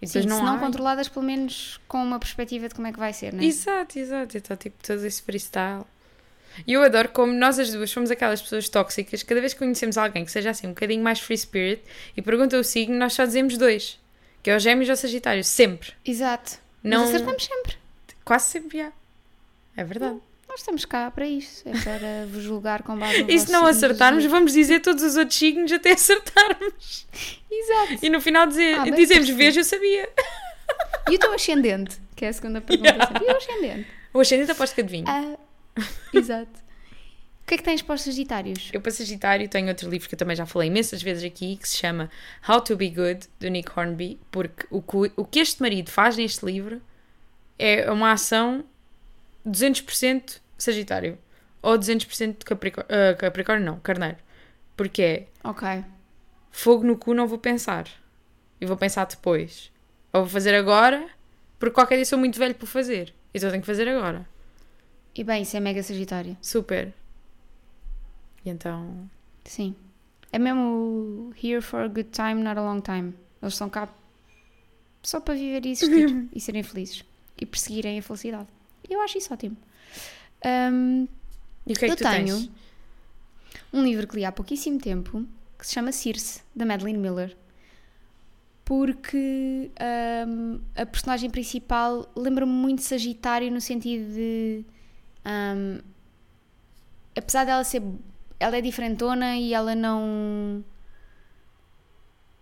E Sim, não se não há. controladas, pelo menos com uma perspectiva de como é que vai ser, né? Exato, exato. Então, tipo, todo esse freestyle. E eu adoro como nós as duas somos aquelas pessoas tóxicas. Cada vez que conhecemos alguém que seja assim um bocadinho mais free spirit e pergunta o signo, nós só dizemos dois. Que é o gêmeos ou o sagitário. Sempre. Exato. Não... Mas acertamos sempre. Quase sempre, já. É verdade. Nós estamos cá para isso. É para *laughs* vos julgar com base no E se não acertarmos, vamos dizer todos os outros signos até *laughs* acertarmos. Exato. E no final dizer, Ah, dizemos, veja, eu sabia. E o teu ascendente? Que é a segunda pergunta. sempre. E o ascendente? O ascendente aposto que adivinho. Ah, exato. O que é que tens para os Sagitários? Eu, para Sagitário, tenho outro livro que eu também já falei imensas vezes aqui, que se chama How to Be Good, do Nick Hornby, porque o que, o que este marido faz neste livro é uma ação 200% Sagitário. Ou 200% de Capricórnio, ah, Capricórnio, não, Carneiro. Porque é Ok. fogo no cu não vou pensar. E vou pensar depois. Ou vou fazer agora, porque qualquer dia sou muito velho para fazer. Então tenho que fazer agora. E bem, isso é mega Sagitário. Super. E então... Sim. É mesmo here for a good time, not a long time. Eles estão cá só para viver e existir *laughs* e serem felizes e perseguirem a felicidade. Eu acho isso ótimo. Ahm, E o que é que eu tu tenho tens? um livro que li há pouquíssimo tempo que se chama Circe, da Madeline Miller. Porque ahm, a personagem principal lembra-me muito Sagitário no sentido de. ahm, apesar dela ser. Ela é diferentona e ela não.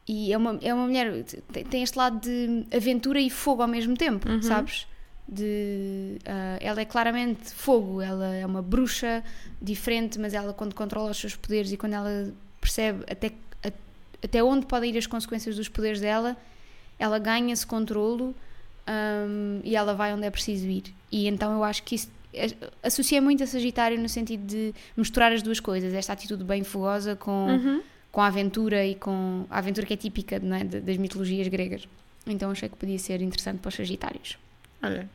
E é uma, é uma mulher. Tem, tem este lado de aventura e fogo ao mesmo tempo, Uhum. sabes? De, ah, ela é claramente fogo, ela é uma bruxa diferente, mas ela, quando controla os seus poderes e quando ela percebe até, a- até onde podem ir as consequências dos poderes dela, ela ganha esse controlo ahm, e ela vai onde é preciso ir. E então eu acho que isso é- associa muito a Sagitário no sentido de misturar as duas coisas, esta atitude bem fogosa com, Uhum. com a aventura e com a aventura que é típica é, das mitologias gregas. Então achei que podia ser interessante para os Sagitários. Olha,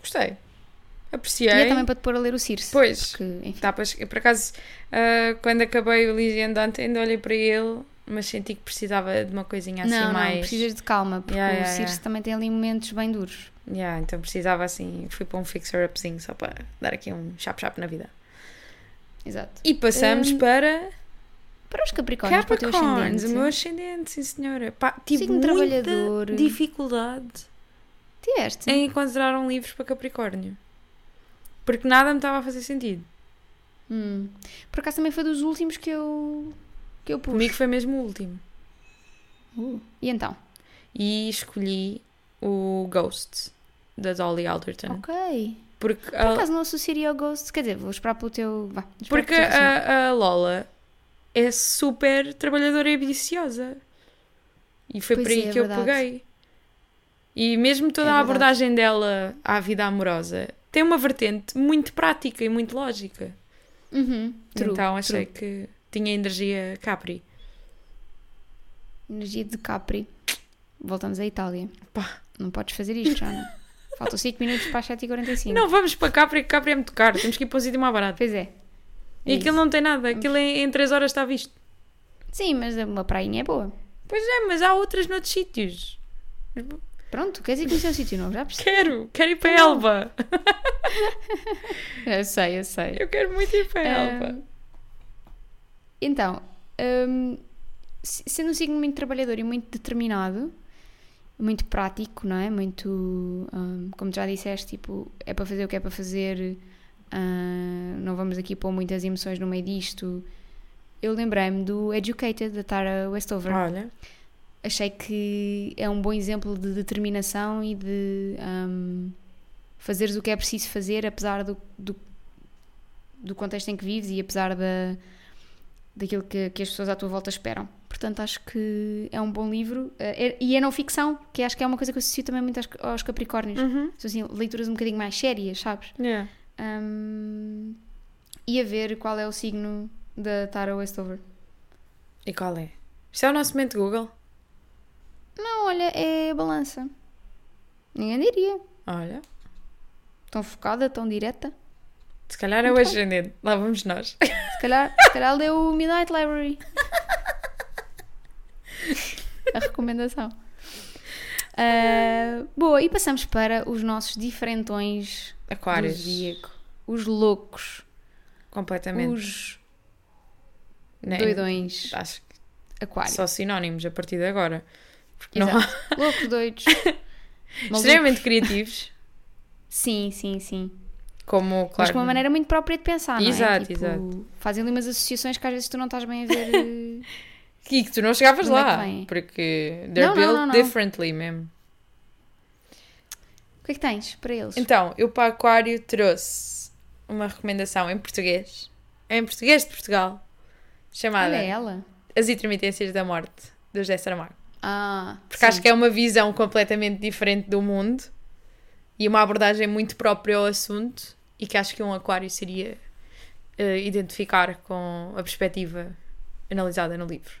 gostei. Apreciei. E é também para te pôr a ler o Circe. Pois, Porque, Tá, pois, por acaso, ah, quando acabei o Lizzie Andante, ainda olhei para ele, mas senti que precisava de uma coisinha assim não, não, mais. precisas de calma, porque Yeah, o yeah, Circe yeah. também tem ali momentos bem duros. Yeah, então precisava assim, fui para um fixer-upzinho só para dar aqui um chap-chap na vida. Exato. E passamos Hum, para Para os Capricórnios, para o teu Capricorns, ascendente. o meu ascendente, sim senhora. Pá, tive Signo muita trabalhador. dificuldade Tiveste? em encontrar um livro para Capricórnio. Porque nada me estava a fazer sentido. Hum. Por acaso também foi dos últimos que eu, que eu pus. Comigo foi mesmo o último. Uh. E então? e escolhi o Ghost, da Dolly Alderton. Ok. Porque, Por a, acaso não associaria ao Ghost. Quer dizer, vou esperar pelo teu. Vá, porque que seja assim. a, a Lola é super trabalhadora e ambiciosa. E foi Pois por aí é, é que eu verdade. peguei. E mesmo toda É a abordagem dela à vida amorosa tem uma vertente muito prática e muito lógica. Uhum, true, então achei true. que tinha energia Capri. Energia de Capri. Voltamos à Itália. Pá. Não podes fazer isto, já não. *laughs* Faltam 5 minutos para as 7h45. Não, vamos para Capri, que Capri é muito caro. Temos que ir para um sítio mais barato. Pois é. E É aquilo isso. não tem nada. Aquilo em, em 3 horas está visto. Sim, mas uma prainha é boa. Pois é, mas há outras noutros sítios. Pronto, queres ir conhecer um sítio novo? Já percebi. Quero, quero ir para Então. Elba. *laughs* Eu sei, eu sei. Eu quero muito ir para Ah, Elba. Então, se- sendo um signo muito trabalhador e muito determinado, muito prático, não é? Muito, hum, como já disseste, tipo, é para fazer o que é para fazer, ah, não vamos aqui pôr muitas emoções no meio disto. Eu lembrei-me do Educated, da Tara Westover. Olha, Achei que é um bom exemplo de determinação e de hum, fazeres o que é preciso fazer, apesar do, do, do contexto em que vives e apesar da, daquilo que, que as pessoas à tua volta esperam. Portanto, acho que é um bom livro. Eh, e é não ficção, que acho que é uma coisa que eu associo também muito aos, aos Capricórnios. Uhum. São assim, leituras um bocadinho mais sérias, sabes? Yeah. Hum, e a ver qual é o signo da Tara Westover. E qual é? Isto é o nosso momento Google. Não, olha, é balança. Ninguém diria. Olha, Tão focada, tão direta. se calhar é o ascendente. Lá vamos nós. Se calhar, se calhar leu o Midnight Library. A recomendação. Ah, boa, e passamos para os nossos diferentões do Aquários. zodíaco. Os loucos. Completamente. Os Né? doidões. Acho que Aquário. só sinónimos a partir de agora. Porque não Exato. há Loucos, doidos. *laughs* Extremamente criativos. Sim, sim, sim. Como, claro. Mas com uma maneira muito própria de pensar, não é? Exato, Tipo, exato. Fazem ali umas associações que às vezes tu não estás bem a ver. *laughs* eh, E que tu não chegavas é lá. vem? porque they're Não, não, built não, não. differently mesmo. O que é que tens para eles? Então, eu para Aquário trouxe uma recomendação em português. Em português de Portugal. Chamada Olha ela. As Intermitências da Morte, do José Saramago. Ah, Porque acho que é uma visão completamente diferente do mundo e uma abordagem muito própria ao assunto e que acho que um aquário seria eh, identificar com a perspectiva analisada no livro.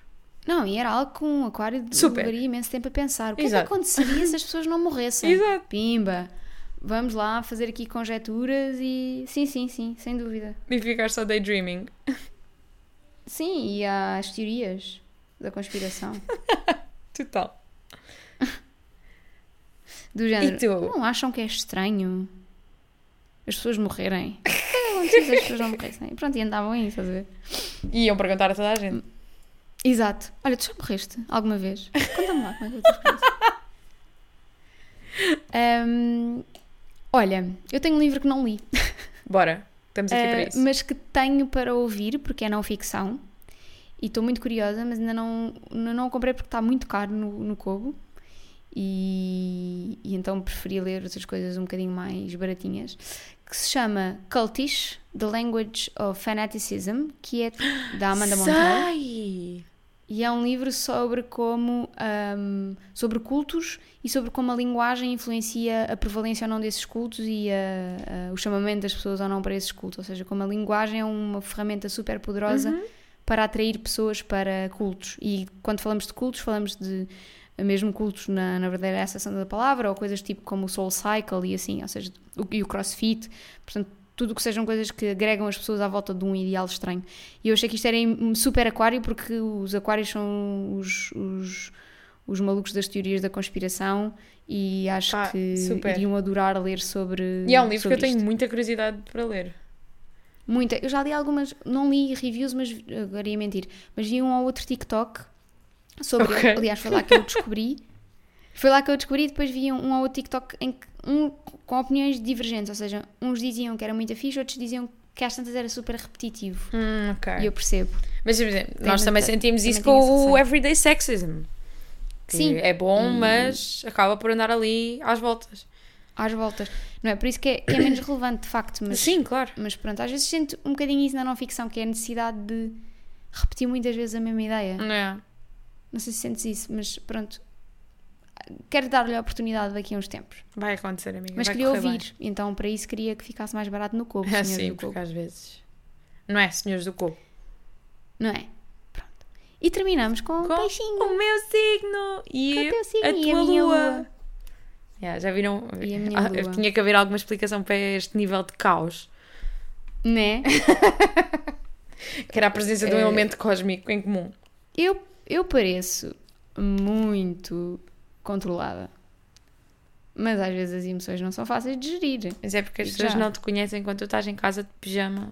Não, e era algo que um aquário Super. levaria imenso tempo a pensar. O que é que aconteceria se as pessoas não morressem? *laughs* Exato. Pimba. Vamos lá fazer aqui conjecturas e... Sim, sim, sim, sem dúvida. E ficar só daydreaming. Sim, e há as teorias da conspiração. *laughs* Total. *laughs* Do género. tu? Não acham que é estranho as pessoas morrerem? O que que acontecia se as pessoas não morressem? E pronto, e andavam aí, estás a ver? E iam perguntar a toda a gente. Exato. Olha, tu já morreste alguma vez? Conta-me lá como é que experiência. *laughs* Ahm, olha, eu tenho um livro que não li, Bora, estamos aqui para ah, isso. mas que tenho para ouvir, porque é não ficção. E estou muito curiosa, mas ainda não, não o comprei porque está muito caro no, no Kobo. E, e então preferi ler outras coisas um bocadinho mais baratinhas. Que se chama Cultish, The Language of Fanaticism, que é da Amanda. *gasps* Sai! E é um livro sobre como ahm, sobre cultos e sobre como a linguagem influencia a prevalência ou não desses cultos e a- a- o chamamento das pessoas ou não para esses cultos. Ou seja, como a linguagem é uma ferramenta super poderosa para atrair pessoas para cultos. E quando falamos de cultos, falamos de mesmo cultos na, na verdadeira acessão da palavra ou coisas tipo como o Soul Cycle e assim, ou seja, o, e o CrossFit. Portanto, tudo que sejam coisas que agregam as pessoas à volta de um ideal estranho. E eu achei que isto era super aquário porque os aquários são os, os, os malucos das teorias da conspiração e acho Pá, que super. iriam adorar ler sobre E é um livro que eu tenho isto. muita curiosidade para ler. Muita. Eu já li algumas, não li reviews, mas agora ia mentir. Mas vi um ou outro TikTok sobre Ok. ele. Aliás, foi lá que eu descobri. Foi lá que eu descobri e depois vi um, um ou outro TikTok em que, um, com opiniões divergentes. Ou seja, uns diziam que era muito fixe, outros diziam que às tantas era super repetitivo. Hum, ok. E eu percebo. Mas, por exemplo, Tem nós também sentimos também isso com o. Everyday Sexism. Que Sim. É bom, E- mas acaba por andar ali às voltas. Às voltas. Não é? Por isso que é, que é menos relevante, de facto. Mas, Sim, claro. mas pronto, às vezes sinto um bocadinho isso na não ficção, que é a necessidade de repetir muitas vezes a mesma ideia. É. Não sei se sentes isso, mas pronto. Quero dar-lhe a oportunidade daqui a uns tempos. Vai acontecer, amiga. Mas vai queria ouvir, então para isso queria que ficasse mais barato no Bem. É *laughs* senhores sim, do porque às vezes. Não é, senhores do Cobo. Não é? Pronto. E terminamos com, Com o peixinho. o meu signo e Com o teu signo a e tua a minha lua. lua. Yeah, já viram? Ah. Tinha que haver alguma explicação para este nível de caos. Né? *laughs* Que era a presença de um É. elemento cósmico em comum. Eu, eu pareço muito controlada. Mas às vezes as emoções não são fáceis de gerir. Mas é porque as pessoas já. não te conhecem quando tu estás em casa de pijama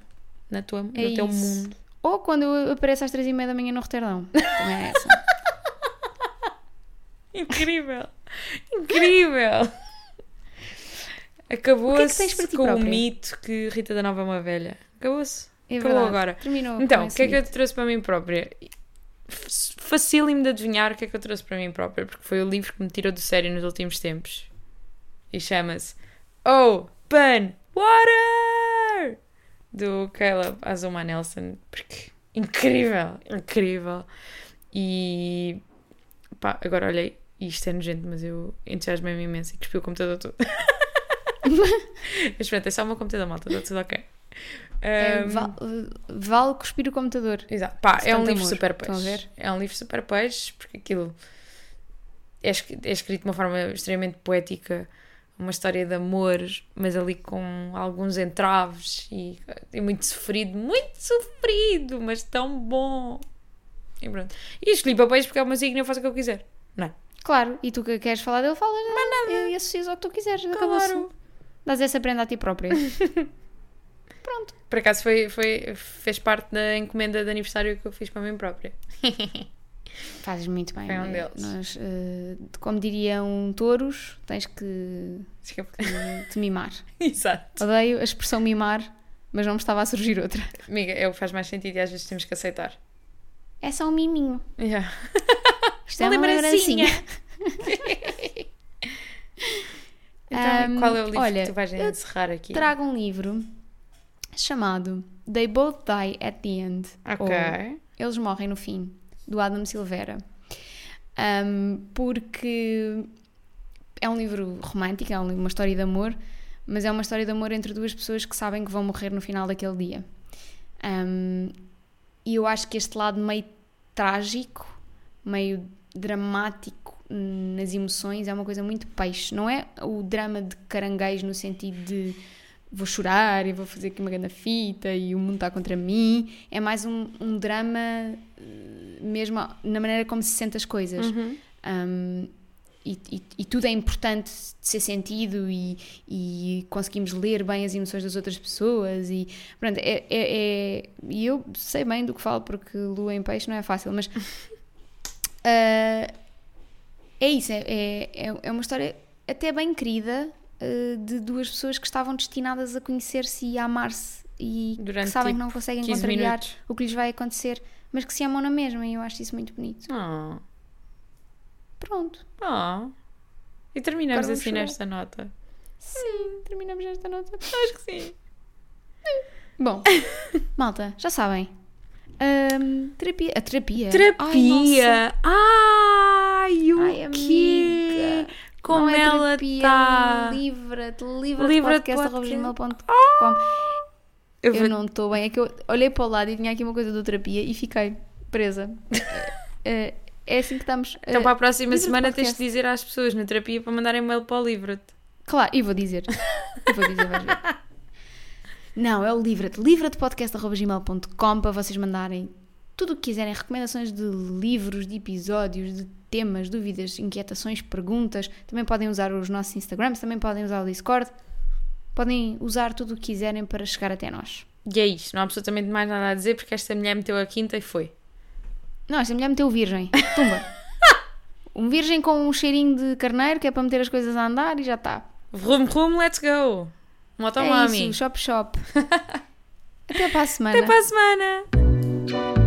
na tua, no É teu isso. mundo. Ou quando eu apareço às três e meia da manhã no Roterdão. Também é essa. *laughs* Incrível! Incrível! É Acabou-se ti com o mito que Rita da Nova é uma velha. Acabou-se. É Acabou verdade. agora. Terminou. Então, o que é que eu te trouxe para mim própria? Facílimo de adivinhar o que é que eu trouxe para mim própria, porque foi o livro que me tirou do sério nos últimos tempos. E chama-se Open Water! Do Caleb Azuma Nelson. Porque incrível, incrível. E pá, agora olhei, e isto é nojento, mas eu entusiasmei-me imenso e cuspi o computador todo. *laughs* mas pronto, é só o meu computador, malta, está tudo ok. É, Ahm, val- vale cuspir o computador. Exato. Pá, é um livro amor. super peixe. ver? É um livro super peixe, porque aquilo é, é escrito de uma forma extremamente poética, uma história de amor, mas ali com alguns entraves e, e muito sofrido, muito sofrido, mas tão bom. E pronto. E escolhi para peixe porque é uma signo e eu faço o que eu quiser. Não. Claro, e tu que queres falar dele, falas. Mas nada. E associas ao que tu quiseres. Claro. Dás essa prenda a ti própria. *laughs* Por acaso foi, foi, fez parte da encomenda de aniversário que eu fiz para mim própria. *laughs* Fazes muito bem. Foi um né? deles. Nós, eh, como diriam touros, tens que, que te mimar. *laughs* Exato. Odeio a expressão mimar, mas não me estava a surgir outra. Amiga, é o que faz mais sentido e às vezes temos que aceitar. É só um miminho. Yeah. Isto é Uma uma lembrancinha. lembrancinha. *laughs* *laughs* Então, Ahm, qual é o livro olha, que tu vais encerrar aqui? Trago um livro chamado They Both Die at the End. Ok. ou Eles Morrem no Fim, do Adam Silveira. Ahm, porque é um livro romântico, é um- uma história de amor, mas é uma história de amor entre duas pessoas que sabem que vão morrer no final daquele dia. Ahm, e eu acho que este lado meio trágico, meio dramático nas emoções é uma coisa muito peixe. Não é o drama de caranguejo no sentido de vou chorar e vou fazer aqui uma grande fita e o mundo está contra mim. É mais um, um drama eh, mesmo na maneira como se sente as coisas. Uhum. Um, e, e- e tudo é importante de ser sentido e, e conseguimos ler bem as emoções das outras pessoas e pronto, é, é- é- e eu sei bem do que falo porque lua em peixe não é fácil, mas *laughs* ah, é isso, é, é, é- é uma história até bem querida ah, de duas pessoas que estavam destinadas a conhecer-se e a amar-se e Durante, que sabem tipo, que não conseguem 15 contrariar minutos. o que lhes vai acontecer, mas que se amam na mesma e eu acho isso muito bonito. Oh. Pronto. Oh. E terminamos Agora assim nesta nota. Sim, terminamos esta nota. Acho que sim. Bom, *laughs* malta, já sabem. Ahm, terapia. A terapia. Ai, Terapia! Ai, o nossa. Ai, quê? Como Não é ela está? Livra-te, livra-te Livra-te podcast.com. Eu Eu vou- não estou bem. É que eu olhei para o lado e tinha aqui uma coisa do terapia e fiquei presa. É, *laughs* é assim que estamos. Então, eh, para a próxima semana, tens de dizer às pessoas na terapia para mandarem mail para o livro Claro, e vou dizer. *laughs* E vou dizer, vais ver. Não, é o Livra-te. Livra-te-podcast.gmail.com para vocês mandarem tudo o que quiserem, recomendações de livros, de episódios, de temas, dúvidas, inquietações, perguntas. Também podem usar os nossos Instagrams, também podem usar o Discord. Podem usar tudo o que quiserem para chegar até nós. E é isto, não há absolutamente mais nada a dizer porque esta mulher meteu a quinta e foi. Não, esta mulher meteu o virgem. *laughs* Tumba. Um virgem com um cheirinho de carneiro que é para meter as coisas a andar e já está. Rum, rum, let's go! Motomami. É isso, shop shop. *laughs* Até para a semana. Até para a semana.